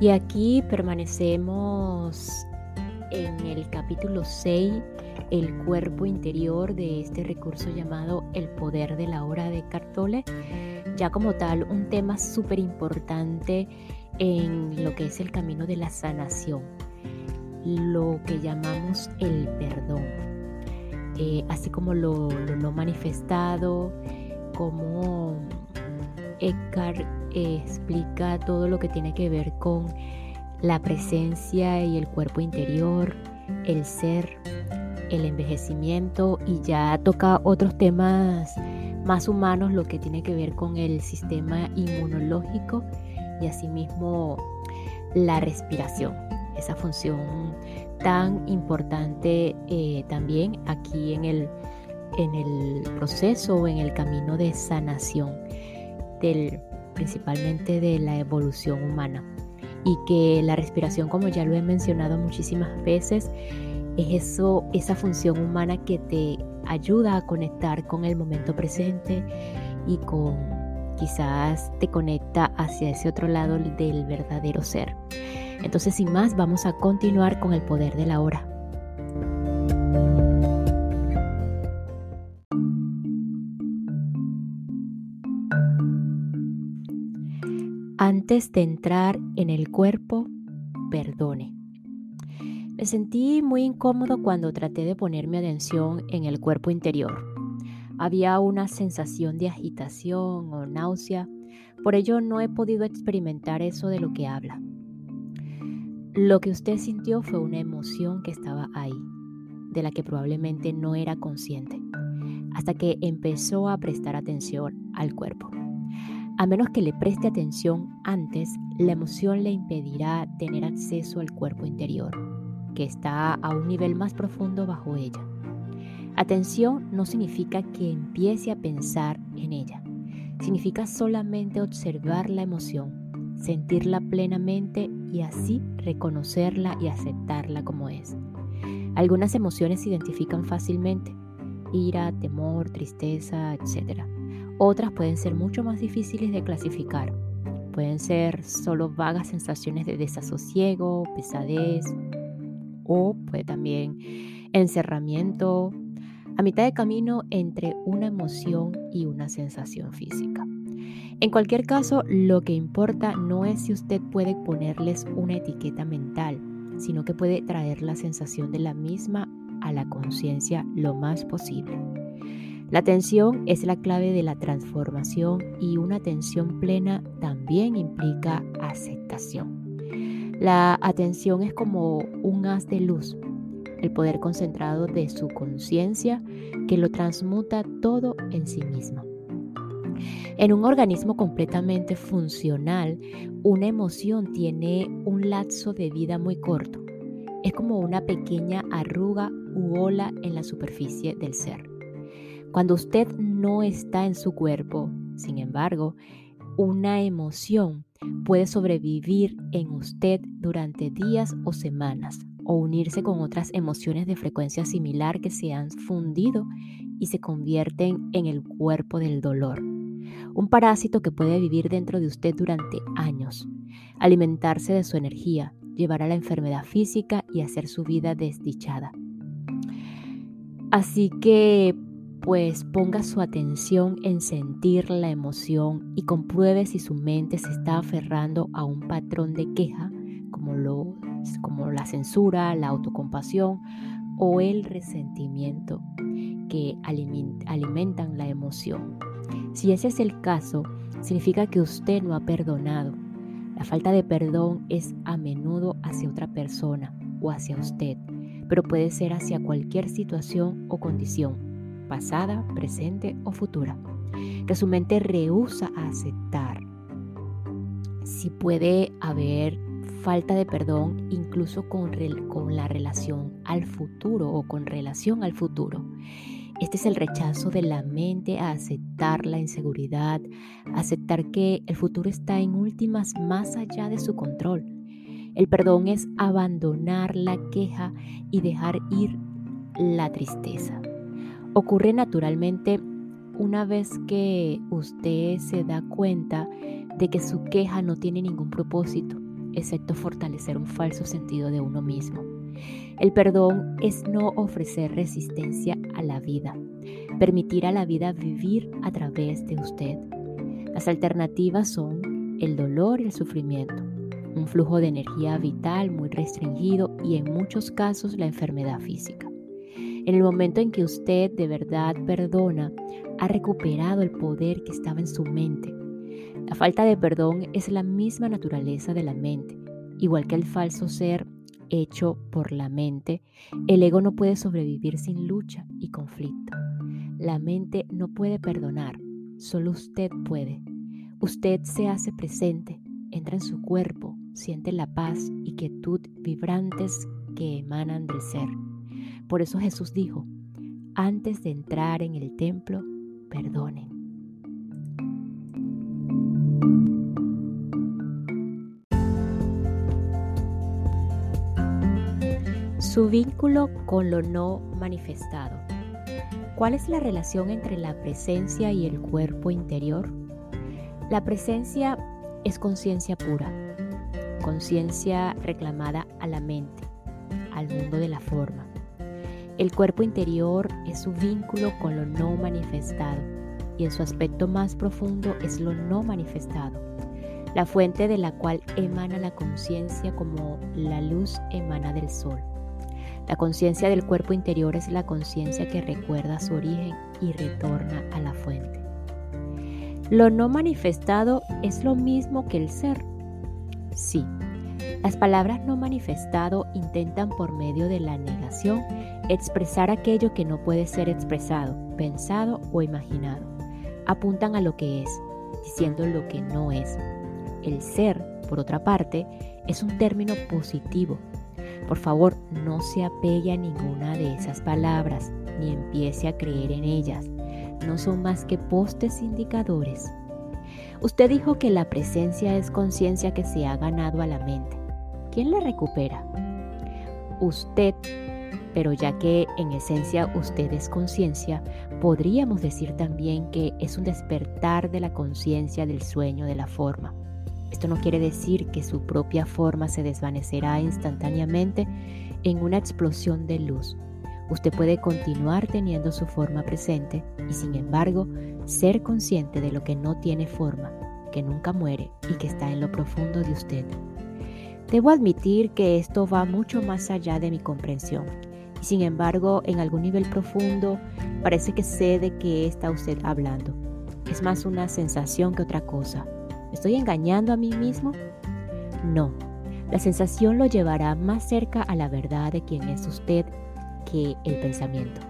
Y aquí permanecemos en el capítulo 6, el cuerpo interior de este recurso llamado el poder de la hora de Cartole. Ya como tal, un tema súper importante en lo que es el camino de la sanación, lo que llamamos el perdón, eh, así como lo, lo manifestado, como Eckhart explica todo lo que tiene que ver con la presencia y el cuerpo interior, el ser, el envejecimiento y ya toca otros temas más humanos, lo que tiene que ver con el sistema inmunológico y asimismo la respiración, esa función tan importante eh, también aquí en el, en el proceso o en el camino de sanación del principalmente de la evolución humana. Y que la respiración, como ya lo he mencionado muchísimas veces, es eso, esa función humana que te ayuda a conectar con el momento presente y con quizás te conecta hacia ese otro lado del verdadero ser. Entonces, sin más, vamos a continuar con el poder de la hora. Antes de entrar en el cuerpo, perdone. Me sentí muy incómodo cuando traté de ponerme atención en el cuerpo interior. Había una sensación de agitación o náusea, por ello no he podido experimentar eso de lo que habla. Lo que usted sintió fue una emoción que estaba ahí, de la que probablemente no era consciente, hasta que empezó a prestar atención al cuerpo. A menos que le preste atención antes, la emoción le impedirá tener acceso al cuerpo interior, que está a un nivel más profundo bajo ella. Atención no significa que empiece a pensar en ella. Significa solamente observar la emoción, sentirla plenamente y así reconocerla y aceptarla como es. Algunas emociones se identifican fácilmente, ira, temor, tristeza, etc. Otras pueden ser mucho más difíciles de clasificar. Pueden ser solo vagas sensaciones de desasosiego, pesadez o puede también encerramiento a mitad de camino entre una emoción y una sensación física. En cualquier caso, lo que importa no es si usted puede ponerles una etiqueta mental, sino que puede traer la sensación de la misma a la conciencia lo más posible. La atención es la clave de la transformación y una atención plena también implica aceptación. La atención es como un haz de luz, el poder concentrado de su conciencia que lo transmuta todo en sí misma. En un organismo completamente funcional, una emoción tiene un lapso de vida muy corto. Es como una pequeña arruga u ola en la superficie del ser. Cuando usted no está en su cuerpo, sin embargo, una emoción puede sobrevivir en usted durante días o semanas o unirse con otras emociones de frecuencia similar que se han fundido y se convierten en el cuerpo del dolor. Un parásito que puede vivir dentro de usted durante años, alimentarse de su energía, llevar a la enfermedad física y hacer su vida desdichada. Así que pues ponga su atención en sentir la emoción y compruebe si su mente se está aferrando a un patrón de queja como, lo, como la censura, la autocompasión o el resentimiento que alimentan la emoción. Si ese es el caso, significa que usted no ha perdonado. La falta de perdón es a menudo hacia otra persona o hacia usted, pero puede ser hacia cualquier situación o condición, pasada, presente o futura, que su mente rehúsa aceptar. Si puede haber falta de perdón incluso con, con la relación al futuro o con relación al futuro. Este es el rechazo de la mente a aceptar la inseguridad, aceptar que el futuro está en últimas más allá de su control. El perdón es abandonar la queja y dejar ir la tristeza. Ocurre naturalmente una vez que usted se da cuenta de que su queja no tiene ningún propósito, excepto fortalecer un falso sentido de uno mismo. El perdón es no ofrecer resistencia a la vida, permitir a la vida vivir a través de usted. Las alternativas son el dolor y el sufrimiento, un flujo de energía vital muy restringido y en muchos casos la enfermedad física. En el momento en que usted de verdad perdona, ha recuperado el poder que estaba en su mente. La falta de perdón es la misma naturaleza de la mente, igual que el falso ser hecho por la mente, el ego no puede sobrevivir sin lucha y conflicto. La mente no puede perdonar, solo usted puede. Usted se hace presente, entra en su cuerpo, siente la paz y quietud vibrantes que emanan del ser. Por eso Jesús dijo, antes de entrar en el templo, perdonen. Su vínculo con lo no manifestado. ¿Cuál es la relación entre la presencia y el cuerpo interior? La presencia es conciencia pura, conciencia reclamada a la mente, al mundo de la forma. El cuerpo interior es su vínculo con lo no manifestado y en su aspecto más profundo es lo no manifestado, la fuente de la cual emana la conciencia como la luz emana del sol. La conciencia del cuerpo interior es la conciencia que recuerda su origen y retorna a la fuente. Lo no manifestado es lo mismo que el ser. Sí, las palabras no manifestado intentan por medio de la negación expresar aquello que no puede ser expresado, pensado o imaginado. Apuntan a lo que es, diciendo lo que no es. El ser, por otra parte, es un término positivo por favor, no se apegue a ninguna de esas palabras ni empiece a creer en ellas. No son más que postes indicadores. Usted dijo que la presencia es conciencia que se ha ganado a la mente. ¿Quién la recupera? Usted, pero ya que en esencia usted es conciencia, podríamos decir también que es un despertar de la conciencia del sueño de la forma. Esto no quiere decir que su propia forma se desvanecerá instantáneamente en una explosión de luz. Usted puede continuar teniendo su forma presente y sin embargo ser consciente de lo que no tiene forma, que nunca muere y que está en lo profundo de usted. Debo admitir que esto va mucho más allá de mi comprensión sin embargo en algún nivel profundo parece que sé de qué está usted hablando. Es más una sensación que otra cosa estoy engañando a mí mismo? No, la sensación lo llevará más cerca a la verdad de quién es usted que el pensamiento.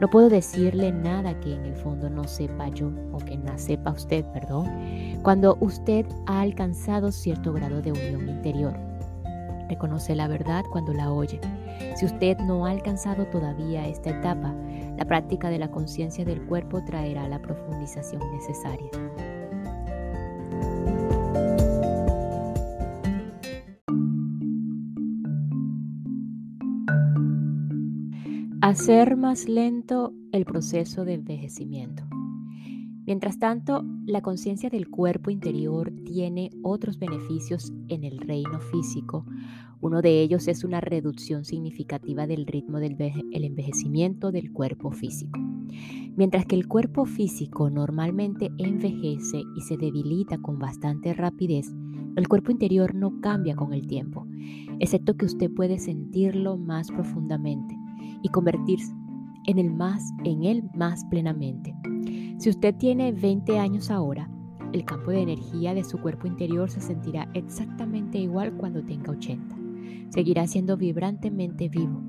No puedo decirle nada que en el fondo no sepa yo o que no sepa usted, perdón, cuando usted ha alcanzado cierto grado de unión interior. Reconoce la verdad cuando la oye. Si usted no ha alcanzado todavía esta etapa, la práctica de la conciencia del cuerpo traerá la profundización necesaria. Hacer más lento el proceso de envejecimiento. Mientras tanto, la conciencia del cuerpo interior tiene otros beneficios en el reino físico. Uno de ellos es una reducción significativa del ritmo del envejecimiento del cuerpo físico. Mientras que el cuerpo físico normalmente envejece y se debilita con bastante rapidez, el cuerpo interior no cambia con el tiempo, excepto que usted puede sentirlo más profundamente y convertirse en el más en él más plenamente. Si usted tiene 20 años ahora, el campo de energía de su cuerpo interior se sentirá exactamente igual cuando tenga 80. Seguirá siendo vibrantemente vivo.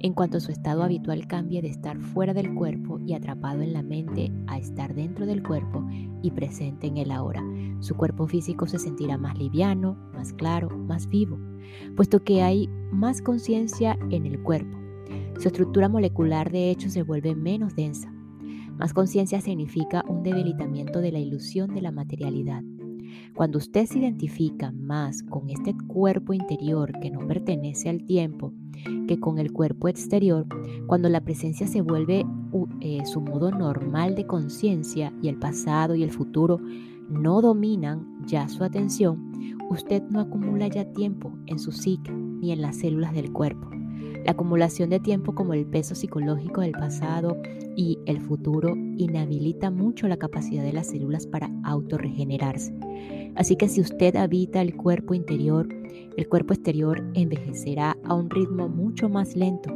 En cuanto su estado habitual cambie de estar fuera del cuerpo y atrapado en la mente a estar dentro del cuerpo y presente en el ahora, su cuerpo físico se sentirá más liviano, más claro, más vivo, puesto que hay más conciencia en el cuerpo. Su estructura molecular de hecho se vuelve menos densa más conciencia significa un debilitamiento de la ilusión de la materialidad. Cuando usted se identifica más con este cuerpo interior que no pertenece al tiempo que con el cuerpo exterior, cuando la presencia se vuelve eh, su modo normal de conciencia y el pasado y el futuro no dominan ya su atención, usted no acumula ya tiempo en su psique ni en las células del cuerpo. La acumulación de tiempo como el peso psicológico del pasado y el futuro inhabilita mucho la capacidad de las células para autorregenerarse. Así que si usted habita el cuerpo interior, el cuerpo exterior envejecerá a un ritmo mucho más lento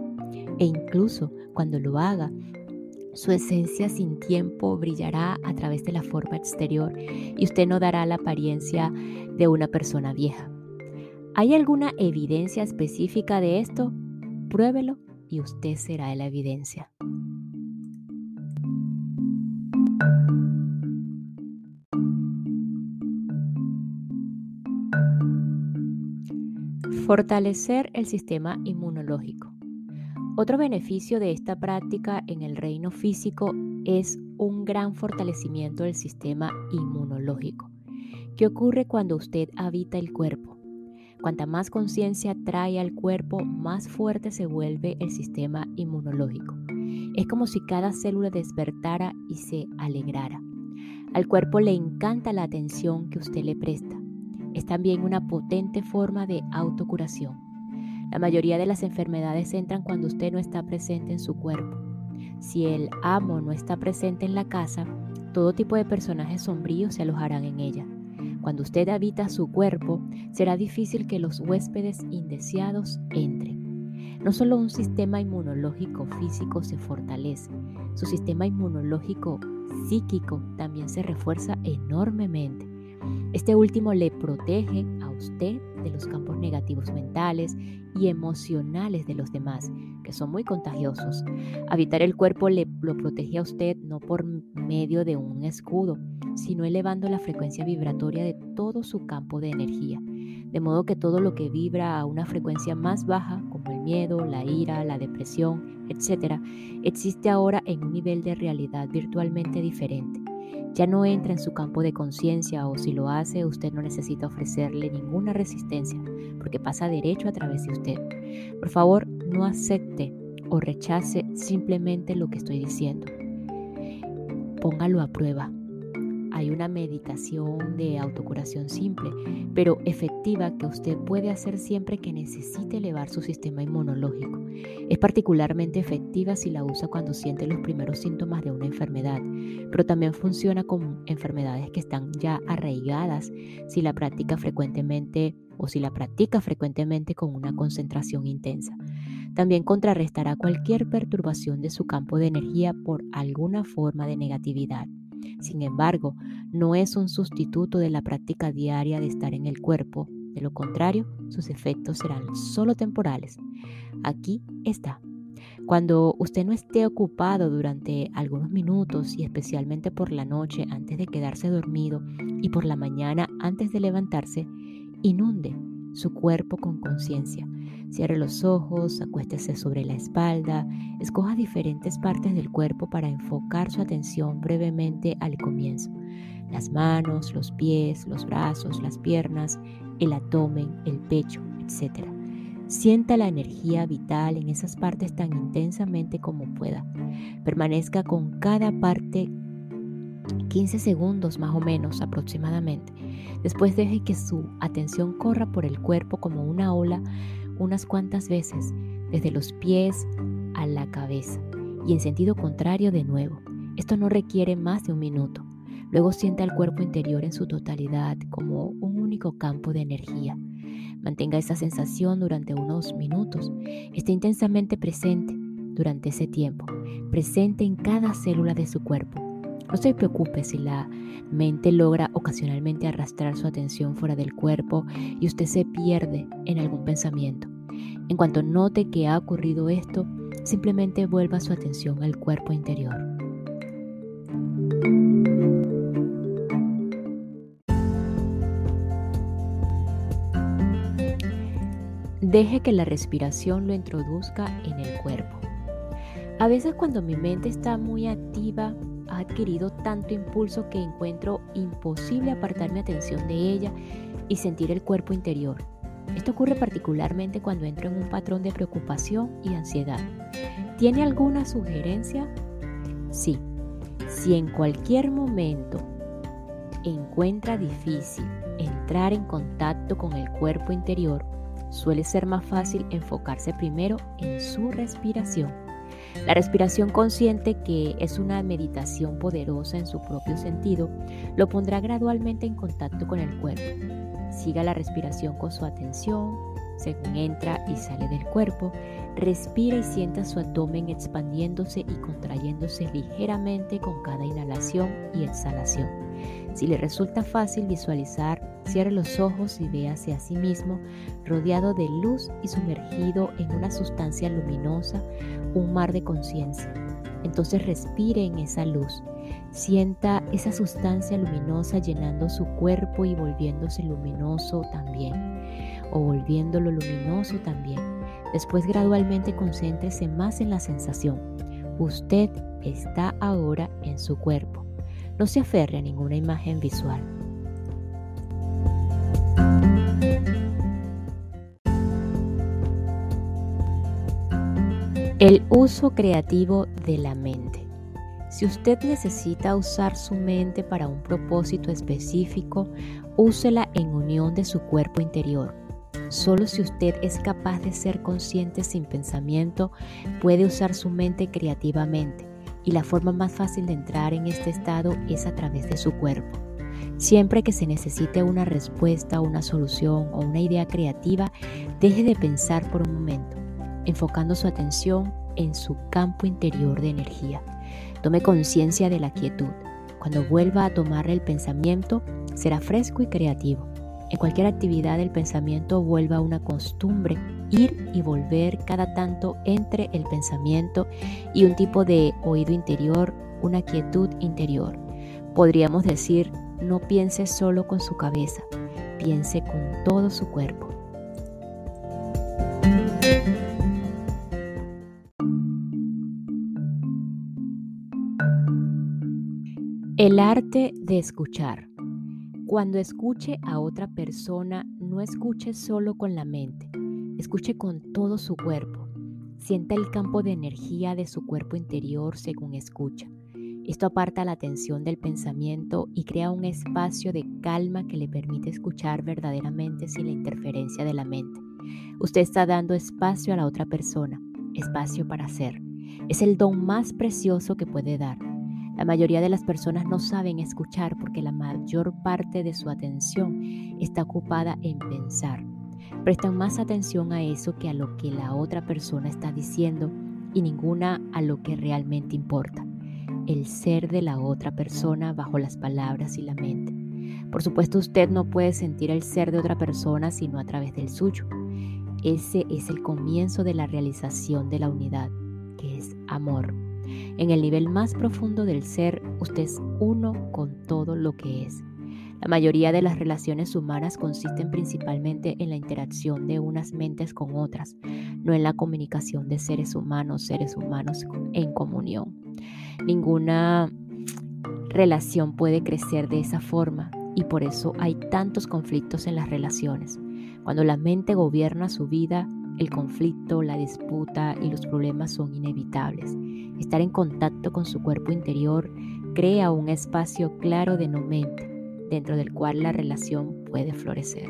e incluso cuando lo haga, su esencia sin tiempo brillará a través de la forma exterior y usted no dará la apariencia de una persona vieja. ¿Hay alguna evidencia específica de esto? Pruébelo y usted será la evidencia. Fortalecer el sistema inmunológico. Otro beneficio de esta práctica en el reino físico es un gran fortalecimiento del sistema inmunológico. ¿Qué ocurre cuando usted habita el cuerpo? Cuanta más conciencia trae al cuerpo, más fuerte se vuelve el sistema inmunológico. Es como si cada célula despertara y se alegrara. Al cuerpo le encanta la atención que usted le presta. Es también una potente forma de autocuración. La mayoría de las enfermedades entran cuando usted no está presente en su cuerpo. Si el amo no está presente en la casa, todo tipo de personajes sombríos se alojarán en ella. Cuando usted habita su cuerpo, será difícil que los huéspedes indeseados entren. No solo un sistema inmunológico físico se fortalece, su sistema inmunológico psíquico también se refuerza enormemente. Este último le protege a usted de los campos negativos mentales y emocionales de los demás, que son muy contagiosos. Habitar el cuerpo le lo protege a usted no por medio de un escudo, sino elevando la frecuencia vibratoria de todo su campo de energía, de modo que todo lo que vibra a una frecuencia más baja, como el miedo, la ira, la depresión, etc., existe ahora en un nivel de realidad virtualmente diferente. Ya no entra en su campo de conciencia o si lo hace usted no necesita ofrecerle ninguna resistencia porque pasa derecho a través de usted. Por favor, no acepte o rechace simplemente lo que estoy diciendo. Póngalo a prueba. Hay una meditación de autocuración simple, pero efectiva que usted puede hacer siempre que necesite elevar su sistema inmunológico. Es particularmente efectiva si la usa cuando siente los primeros síntomas de una enfermedad, pero también funciona con enfermedades que están ya arraigadas si la practica frecuentemente o si la practica frecuentemente con una concentración intensa. También contrarrestará cualquier perturbación de su campo de energía por alguna forma de negatividad. Sin embargo, no es un sustituto de la práctica diaria de estar en el cuerpo. De lo contrario, sus efectos serán solo temporales. Aquí está. Cuando usted no esté ocupado durante algunos minutos y especialmente por la noche antes de quedarse dormido y por la mañana antes de levantarse, inunde su cuerpo con conciencia. Cierre los ojos, acuéstese sobre la espalda, escoja diferentes partes del cuerpo para enfocar su atención brevemente al comienzo. Las manos, los pies, los brazos, las piernas, el abdomen, el pecho, etc. Sienta la energía vital en esas partes tan intensamente como pueda. Permanezca con cada parte 15 segundos más o menos aproximadamente. Después deje que su atención corra por el cuerpo como una ola unas cuantas veces, desde los pies a la cabeza y en sentido contrario de nuevo. Esto no requiere más de un minuto. Luego sienta el cuerpo interior en su totalidad como un único campo de energía. Mantenga esa sensación durante unos minutos. Esté intensamente presente durante ese tiempo, presente en cada célula de su cuerpo. No se preocupe si la mente logra ocasionalmente arrastrar su atención fuera del cuerpo y usted se pierde en algún pensamiento. En cuanto note que ha ocurrido esto, simplemente vuelva su atención al cuerpo interior. Deje que la respiración lo introduzca en el cuerpo. A veces cuando mi mente está muy activa, ha adquirido tanto impulso que encuentro imposible apartar mi atención de ella y sentir el cuerpo interior. Esto ocurre particularmente cuando entro en un patrón de preocupación y ansiedad. ¿Tiene alguna sugerencia? Sí. Si en cualquier momento encuentra difícil entrar en contacto con el cuerpo interior, suele ser más fácil enfocarse primero en su respiración. La respiración consciente, que es una meditación poderosa en su propio sentido, lo pondrá gradualmente en contacto con el cuerpo. Siga la respiración con su atención, según entra y sale del cuerpo, respira y sienta su abdomen expandiéndose y contrayéndose ligeramente con cada inhalación y exhalación. Si le resulta fácil visualizar, cierre los ojos y véase a sí mismo rodeado de luz y sumergido en una sustancia luminosa, un mar de conciencia. Entonces respire en esa luz. Sienta esa sustancia luminosa llenando su cuerpo y volviéndose luminoso también, o volviéndolo luminoso también. Después gradualmente concéntrese más en la sensación. Usted está ahora en su cuerpo. No se aferre a ninguna imagen visual. El uso creativo de la mente. Si usted necesita usar su mente para un propósito específico, úsela en unión de su cuerpo interior. Solo si usted es capaz de ser consciente sin pensamiento, puede usar su mente creativamente y la forma más fácil de entrar en este estado es a través de su cuerpo. Siempre que se necesite una respuesta, una solución o una idea creativa, deje de pensar por un momento, enfocando su atención en su campo interior de energía. Tome conciencia de la quietud. Cuando vuelva a tomar el pensamiento, será fresco y creativo. En cualquier actividad el pensamiento vuelva a una costumbre ir y volver cada tanto entre el pensamiento y un tipo de oído interior, una quietud interior. Podríamos decir, no piense solo con su cabeza, piense con todo su cuerpo. El arte de escuchar. Cuando escuche a otra persona, no escuche solo con la mente Escuche con todo su cuerpo. Sienta el campo de energía de su cuerpo interior según escucha. Esto aparta la atención del pensamiento y crea un espacio de calma que le permite escuchar verdaderamente sin la interferencia de la mente. Usted está dando espacio a la otra persona, espacio para ser. Es el don más precioso que puede dar. La mayoría de las personas no saben escuchar porque la mayor parte de su atención está ocupada en pensar. Prestan más atención a eso que a lo que la otra persona está diciendo y ninguna a lo que realmente importa, el ser de la otra persona bajo las palabras y la mente. Por supuesto, usted no puede sentir el ser de otra persona sino a través del suyo. Ese es el comienzo de la realización de la unidad, que es amor. En el nivel más profundo del ser, usted es uno con todo lo que es. La mayoría de las relaciones humanas consisten principalmente en la interacción de unas mentes con otras, no en la comunicación de seres humanos, seres humanos en comunión. Ninguna relación puede crecer de esa forma y por eso hay tantos conflictos en las relaciones. Cuando la mente gobierna su vida, el conflicto, la disputa y los problemas son inevitables. Estar en contacto con su cuerpo interior crea un espacio claro de no mente dentro del cual la relación puede florecer.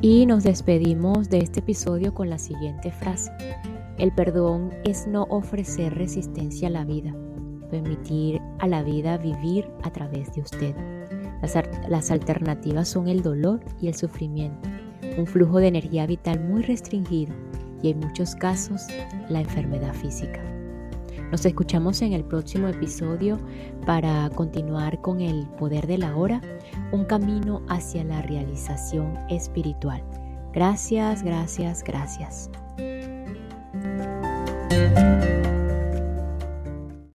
Y nos despedimos de este episodio con la siguiente frase. El perdón es no ofrecer resistencia a la vida, permitir a la vida vivir a través de usted. Las, las, alternativas son el dolor y el sufrimiento, un flujo de energía vital muy restringido y en muchos casos la enfermedad física. Nos escuchamos en el próximo episodio para continuar con el poder de la hora, un camino hacia la realización espiritual. Gracias, gracias, gracias.